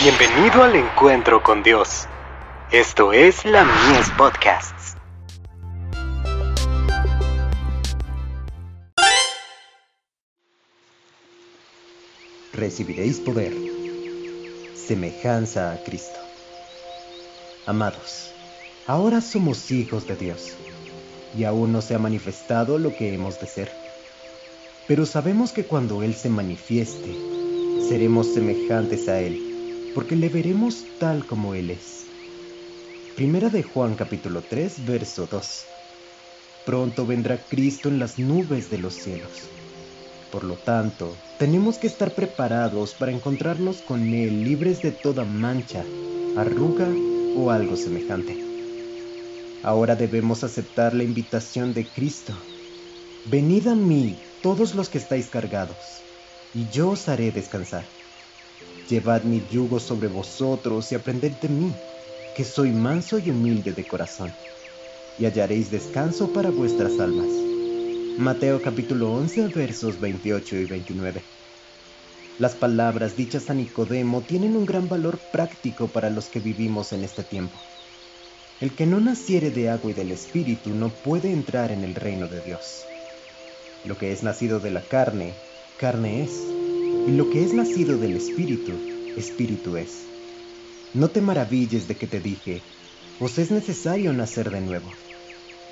Bienvenido al encuentro con Dios. Esto es la Mies Podcasts. Recibiréis poder. Semejanza a Cristo. Amados, ahora somos hijos de Dios, y aún no se ha manifestado lo que hemos de ser. Pero sabemos que cuando Él se manifieste, seremos semejantes a Él porque le veremos tal como Él es. Primera de Juan capítulo 3, verso 2. Pronto vendrá Cristo en las nubes de los cielos. Por lo tanto, tenemos que estar preparados para encontrarnos con Él libres de toda mancha, arruga o algo semejante. Ahora debemos aceptar la invitación de Cristo. Venid a mí todos los que estáis cargados, y yo os haré descansar. Llevad mi yugo sobre vosotros y aprended de mí, que soy manso y humilde de corazón, y hallaréis descanso para vuestras almas. Mateo capítulo 11 versos 28 y 29. Las palabras dichas a Nicodemo tienen un gran valor práctico para los que vivimos en este tiempo. El que no naciere de agua y del Espíritu no puede entrar en el reino de Dios. Lo que es nacido de la carne, carne es y lo que es nacido del Espíritu, Espíritu es. No te maravilles de que te dije, os es necesario nacer de nuevo.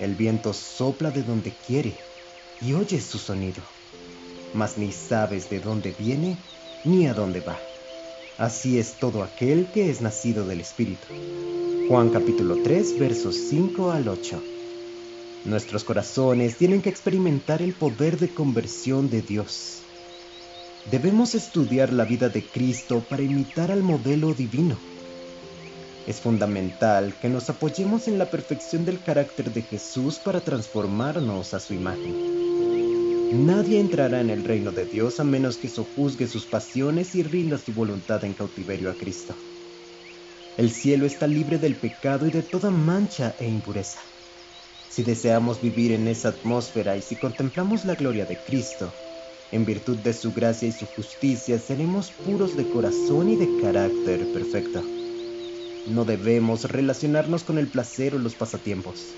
El viento sopla de donde quiere y oyes su sonido, mas ni sabes de dónde viene ni a dónde va. Así es todo aquel que es nacido del Espíritu. Juan capítulo 3 versos 5 al 8. Nuestros corazones tienen que experimentar el poder de conversión de Dios Debemos estudiar la vida de Cristo para imitar al modelo divino. Es fundamental que nos apoyemos en la perfección del carácter de Jesús para transformarnos a su imagen. Nadie entrará en el reino de Dios a menos que sojuzgue sus pasiones y rinda su voluntad en cautiverio a Cristo. El cielo está libre del pecado y de toda mancha e impureza. Si deseamos vivir en esa atmósfera y si contemplamos la gloria de Cristo, en virtud de su gracia y su justicia seremos puros de corazón y de carácter perfecto. No debemos relacionarnos con el placer o los pasatiempos,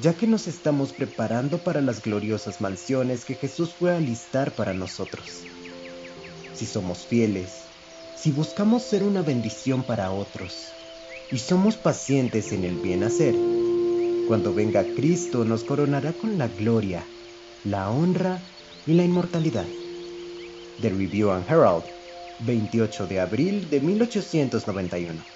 ya que nos estamos preparando para las gloriosas mansiones que Jesús fue a alistar para nosotros. Si somos fieles, si buscamos ser una bendición para otros y somos pacientes en el bien hacer, cuando venga Cristo nos coronará con la gloria, la honra y la inmortalidad. The Review and Herald, 28 de abril de 1891.